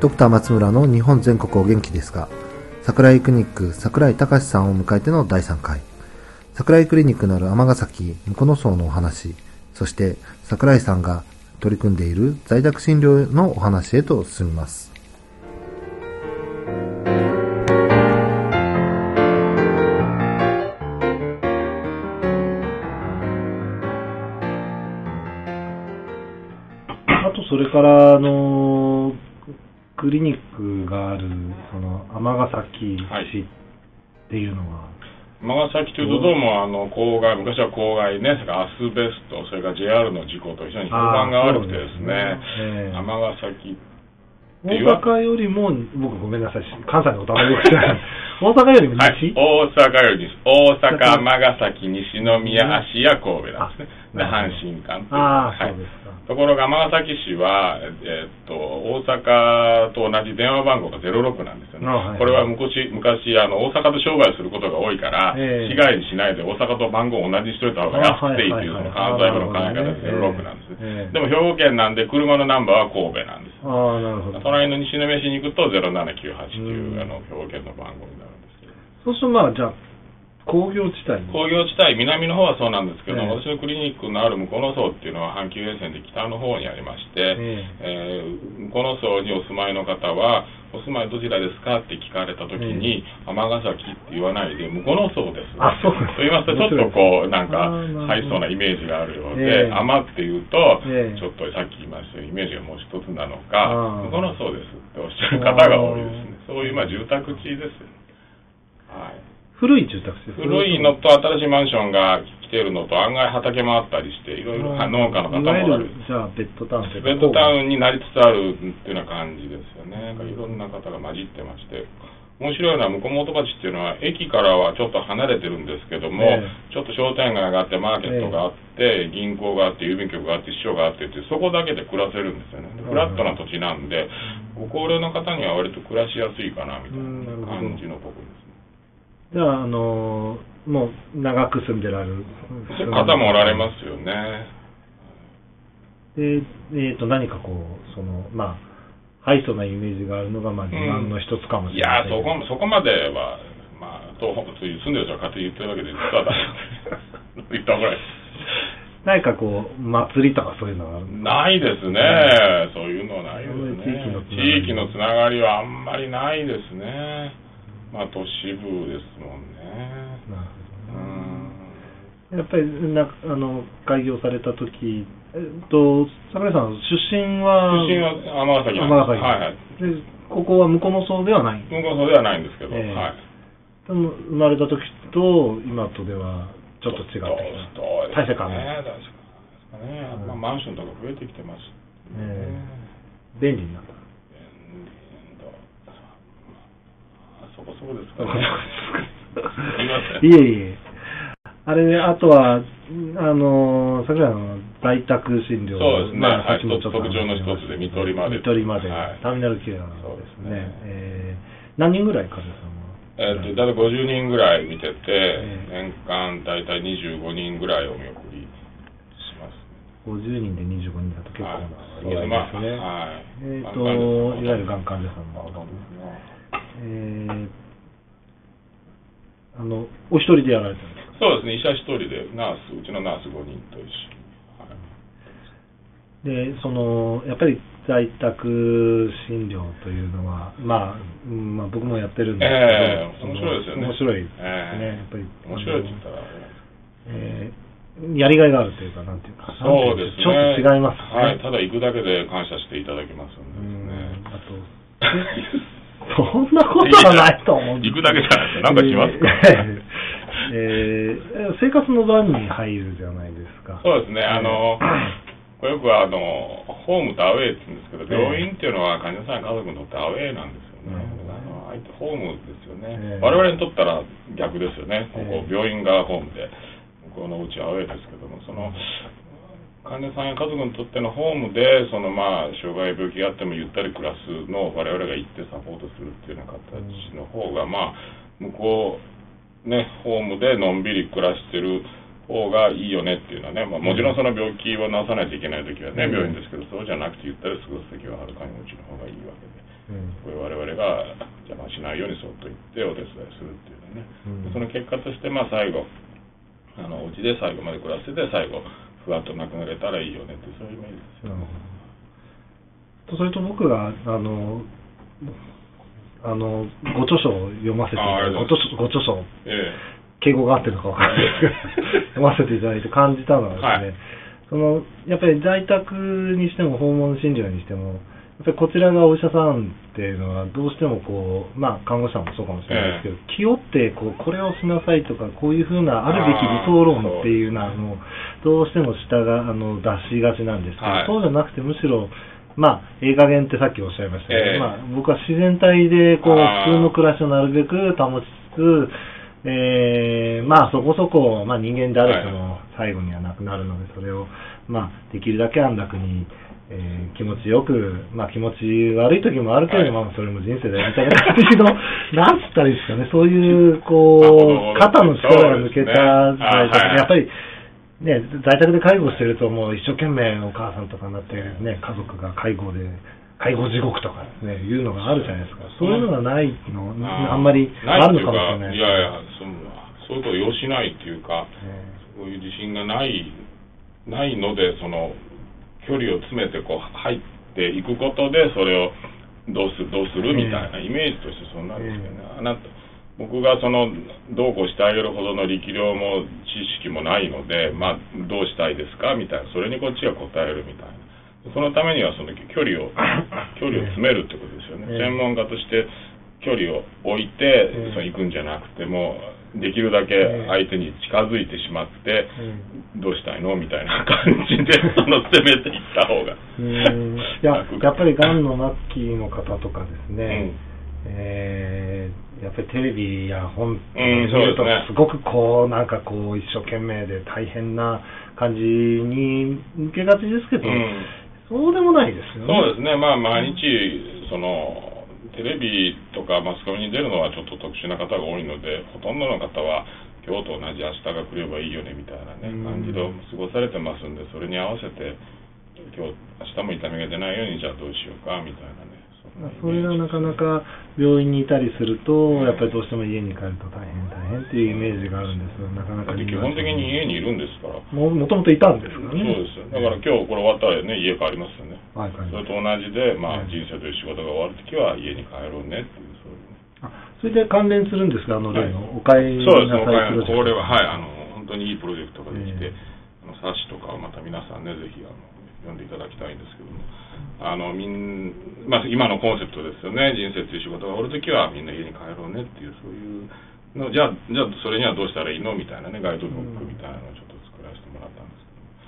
ドクター松村の日本全国お元気ですが、桜井クリニック桜井隆さんを迎えての第3回。桜井クリニックのある尼崎向野荘のお話、そして桜井さんが取り組んでいる在宅診療のお話へと進みます。あと、それから、あの、クリニックがある、その、尼崎市っていうのは、尼崎というとどうもあの公害昔は公害ねそれからアスベストそれから JR の事故と非常に評判が悪くてですね。ええ。尼崎大阪よりも、僕ごめんなさい、関西のことあまりよく知らない。大阪よりも西、はい、大阪よりです大阪、尼崎、西宮、芦屋、神戸なんですね。で、阪神間というああ、はいそうですか。ところが尼崎市は、えーっと、大阪と同じ電話番号が06なんですよね。あはいこれは昔、昔あの大阪と商売することが多いから、ええ市外にしないで大阪と番号を同じにしといた方が安くていいっていう、関西部の考え方で06なんですね。ええでも兵庫県なんで車のナンバーは神戸なんです。ああ、なるほど。隣の西宮市に行くと0798という、うんあの兵庫県の番号になるんですけど。そうすると、まあ、じゃあ、工業地帯に。工業地帯、南の方はそうなんですけど、ええ。私のクリニックのある向こうの層っていうのは阪急沿線で北の方にありまして、ええ。ー向こうの層にお住まいの方は、お住まいどちらですかって聞かれたときに、尼崎って言わないで、向こうの層です。あそうと言いますと、ちょっとこう、なんか入りそうなイメージがあるようえで、え。尼っていうと、ええ。ちょっとさっき言いましたように、イメージがもう一つなのあか、ー。向こうの層ですっておっしゃる方が多いですね。そういう、まあ、住宅地ですよね。はい。古い住宅地です古いのと新しいマンションが来てるのと案外畑もあったりしていろいろ農家の方もおられる。じゃあ、ベッドタウンベッドタウンになりつつあるっていうような感じですよね。いろんな方が混じってまして。面白いのは向こう元町っていうのは駅からはちょっと離れてるんですけども、えちょっと商店街があってマーケットがあって、銀行があって郵便局があって市場があってってそこだけで暮らせるんですよね。でフラットな土地なんでご高齢の方には割と暮らしやすいかなみたいな感じのところです。ねじゃあ、あのーもう長く住んでられる方もおられますよね。で、えっ、と、何かこう、その、まあ、ハイソなイメージがあるのが、まあ、自慢の一つかもしいやーれない。そこそこまでは、まあ、東北住んでる人が勝手に言ってるわけで、実は 言ったぐらい。何かこう、祭りとかそういうのがあるの？ないですね、そういうのはないですね。地域のつながりはあんまりないですね。まあ、都市部ですもんね。なるうほどんやっぱりなあの開業された時えっと桜井さん出身は出身は尼崎なんです。尼崎はいはい。でここは向こうの層ではない向こうそうではないんですけど、ええはい。でも生まれた時と今とではちょっと違ってきた大した変わらないね、大した変わらないですかね。まあ、マンションとか増えてきてます。え便利になった便利だまあそこそこですか。ね。いえいえ。あれあとはあの桜の在宅診療そうですね。まあはい。特徴の一つで見取りまで見取りまで、はい。ターミナルケアですそうですね。ねえー何人ぐらい患者さんはえっと、だいたい50人ぐらい見てて、え年間大体25人ぐらいお見送りします。50人で25人だと結構なはい。ですね。まあはいえっ、がん患者さんと、いわゆるがん患者さんの。そうですね。えー、あの、お一人でやられてるんですか？そうですね、医者一人で、ナース、うちのナース5人と一緒に。はいで、その、やっぱり在宅診療というのは、まあ、うんまあ、僕もやってるんですけど、ええその面白いですよね面白いですね。ええやっぱり。面白いって言ったらえーやりがいがあるというか、なんていうか、そうですね。ちょっと違いますね。はい。ただ行くだけで感謝していただけますんうんであと、そんなことはないと思う。んです行くだけじゃないですかなんかしますか。えー生活の段に入るじゃないですか。そうですね。あの、これよくあの、ホームとアウェイって言うんですけど、ええ病院っていうのは患者さんや家族にとってアウェイなんですよね。あのホームですよね、ええ我々にとったら逆ですよね。ここええ病院がホームで、向こうのうちはアウェイですけども、その、患者さんや家族にとってのホームで、そのまあ、障害病気があってもゆったり暮らすのを我々が行ってサポートするっていうような形の方が、まあ、向こう、ね、ホームでのんびり暮らしてる方がいいよねっていうのはね、まあ、もちろんその病気を治さないといけない時はね、うん。病院ですけど、そうじゃなくてゆったり過ごす時ははるかにうちの方がいいわけで。これ我々が邪魔しないようにそっと言ってお手伝いするっていうね、その結果としてまあ最後あのお家で最後まで暮らしてて最後ふわっと亡くなれたらいいよねってそういうイメージです。よね。それと僕があのあのご著書を読ませてご著ご著書、ええ、敬語が合ってるのか分からないですけど 読ませていただいて感じたのはですね、はい、そのやっぱり在宅にしても訪問診療にしてもやっぱりこちらがお医者さんっていうのはどうしてもこう、まあ看護師さんもそうかもしれないですけど、え気負ってこうこれをしなさいとかこういうふうなあるべき理想論っていうのはもうどうしても下があの出しがちなんですけど、はい、そうじゃなくてむしろまあ、映画減ってさっきおっしゃいましたけど、えー、まあ、僕は自然体で、こう、普通の暮らしをなるべく保ちつつ、えー、まあ、そこそこ、まあ、人間である人の最後にはなくなるので、それを、まあ、できるだけ安楽に、えー、気持ちよく、まあ気持ち悪い時もあるけれども、はい、それも人生だよみたいな感じの、なんつったらいいですかね、そういう、こう、肩の力が抜けた在宅、ね、やっぱり、ね、在宅で介護してると、もう一生懸命お母さんとかになって、ね、家族が介護で、介護地獄とかね、いうのがあるじゃないですか。そういうのがないの、あんまりあるのかもしれない。いやいや、そういうことを要しないっていうか、そういう自信がない、ないので、その、距離を詰めてこう入っていくことで、それをどうする、どうする？みたいなイメージとしてそうなんですけどね。あなた僕がそのどうこうしてあげるほどの力量も知識もないので、まあ、どうしたいですか？みたいなそれにこっちが答えるみたいな。そのためにはその距離を 距離を詰めるってことですよね、専門家として距離を置いて、その行くんじゃなくてもできるだけ相手に近づいてしまって、どうしたいの？みたいな感じで その攻めていった方がいややっぱりがんの末期の方とかですね、うん。えー、やっぱりテレビや本見ると、すごくこう、なんかこう、一生懸命で大変な感じに向けがちですけど、うん、そうでもないですよね。そうですね、まあ、毎日、その、テレビとかマスコミに出るのはちょっと特殊な方が多いので、ほとんどの方は、今日と同じ明日が来ればいいよねみたいなね、感じで過ごされてますんで、それに合わせて、今日、明日も痛みが出ないように、じゃあどうしようかみたいなね。それがなかなか病院にいたりすると、やっぱりどうしても家に帰ると大変大変っていうイメージがあるんですよ、なかなか基本的に家にいるんですから。ももともといたんですからね。そうですよ。だから今日これ終わったらね、家帰りますよね。はい、それと同じで、まあ、人生という仕事が終わるときは家に帰ろうねっていう、そういう、ね。あ、それで関連するんですか、あの例の、おかえりなさいプロジェクト。これは、はい、あの、本当にいいプロジェクトができて、あの冊子とかをまた皆さんね、ぜひ、あの、読んでいただきたいんですけども。あのみんまあ、今のコンセプトですよね、人生っていう仕事がおるときはみんな家に帰ろうねっていう、そういうのじゃあ、じゃあそれにはどうしたらいいの？みたいなね、ガイドブックみたいなのをちょっと作らせてもらった。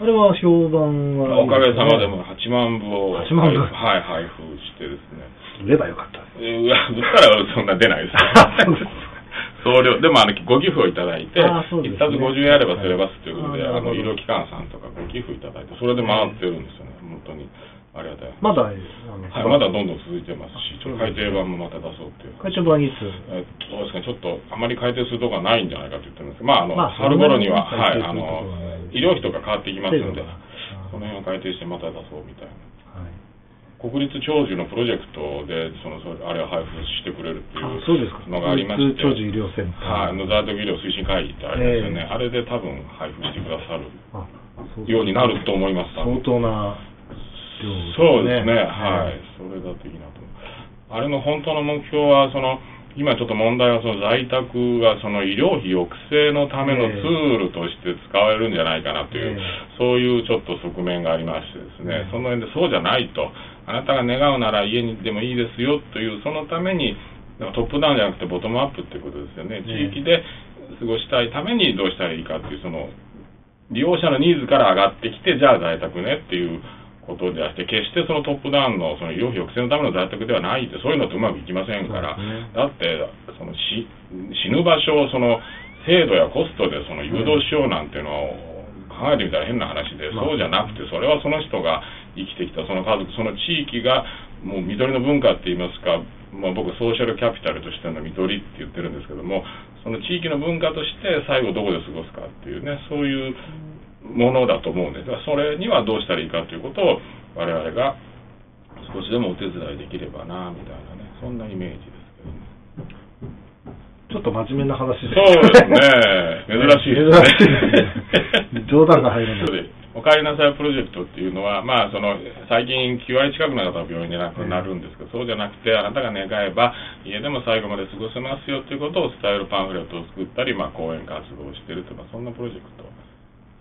あれは評判は、おかげさまでも8万部を8万部、はい、配布してですね。売ればよかった。えー、売ったらそんな出ないです 送料、でもあのご寄付をいただいて、一、ね、冊50円あればセレバスということで、あの医療機関さんとかご寄付いただいて、それで回ってるんですよね、本当に。ありがたい。まだ、はい、まだどんどん続いてますし、ちょっと改訂版もまた出そうっていう。改訂版いつえっと、そうですね、ちょっとあまり改訂するとこがないんじゃないかと言ってるんですまあ、あの、まあ、春頃には、はい、あの、医療費とか変わってきますので、その辺を改定してまた出そうみたいな。はい。国立長寿のプロジェクトでそのあれを配布してくれるっていうのがありまして長寿医療センター。はい、野沢医療推進会議ってありますよね、えー、あれで多分配布してくださるようになると思います。相当なそうですね、はい、それだといいなと。あれの本当の目標は、その、今ちょっと問題はその在宅がその医療費抑制のためのツールとして使われるんじゃないかなという、そういうちょっと側面がありましてですね、その辺でそうじゃないと、あなたが願うなら家にでもいいですよという、そのために、トップダウンじゃなくてボトムアップっていうことですよね、地域で過ごしたいためにどうしたらいいかっていう、その利用者のニーズから上がってきて、じゃあ在宅ねっていう。ことであって、決してそのトップダウンのその医療費抑制のための在宅ではないって、そういうのってうまくいきませんから、ね、だってその死ぬ場所をその制度やコストでその誘導しようなんていうのを考えてみたら変な話で、そうじゃなくて、それはその人が生きてきたその家族、その地域がもう緑の文化って言いますか、まあ、僕、ソーシャルキャピタルとしての緑って言ってるんですけども、その地域の文化として最後どこで過ごすかっていうね、そういうものだと思うんですが、それにはどうしたらいいかということを、我々がそ少しでもお手伝いできればなみたいなね。そんなイメージですけどね。ちょっと真面目な話で。すそうですね。珍しい。ですね珍しい。冗談が入らない。おかえりなさいプロジェクトっていうのは、まあ、その最近9割近くの方が病院で亡くなるんですけど、そうじゃなくてあなたが願えば家でも最後まで過ごせますよということを伝えるパンフレットを作ったり、まあ、講演活動をしているとかそんなプロジェクト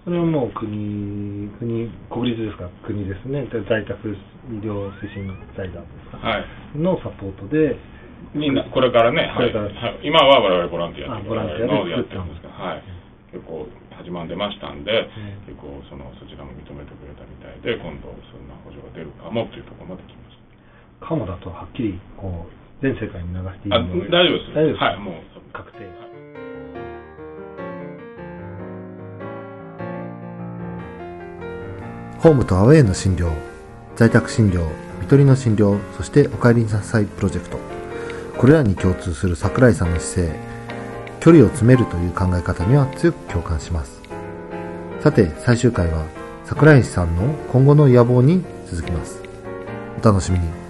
それはもう国、国、国立ですか、国ですね、で在宅医療推進財団ですか、はい、のサポートで、みんな、これからね、はい。これから。はい今は我々ボランティアあボランティアでのやってるんですが、はい、結構始まんでましたんで、ん結構そのそちらも認めてくれたみたいで、今度そんな補助が出るかもというところまで来ました。カモだとはっきりこう全世界に流していい大丈夫です。大丈夫ですはい、もう。確定。ホームとアウェイの診療、在宅診療、看取りの診療、そしてお帰りなさいプロジェクト。これらに共通する桜井さんの姿勢、距離を詰めるという考え方には強く共感します。さて、最終回は桜井さんの今後の野望に続きます。お楽しみに。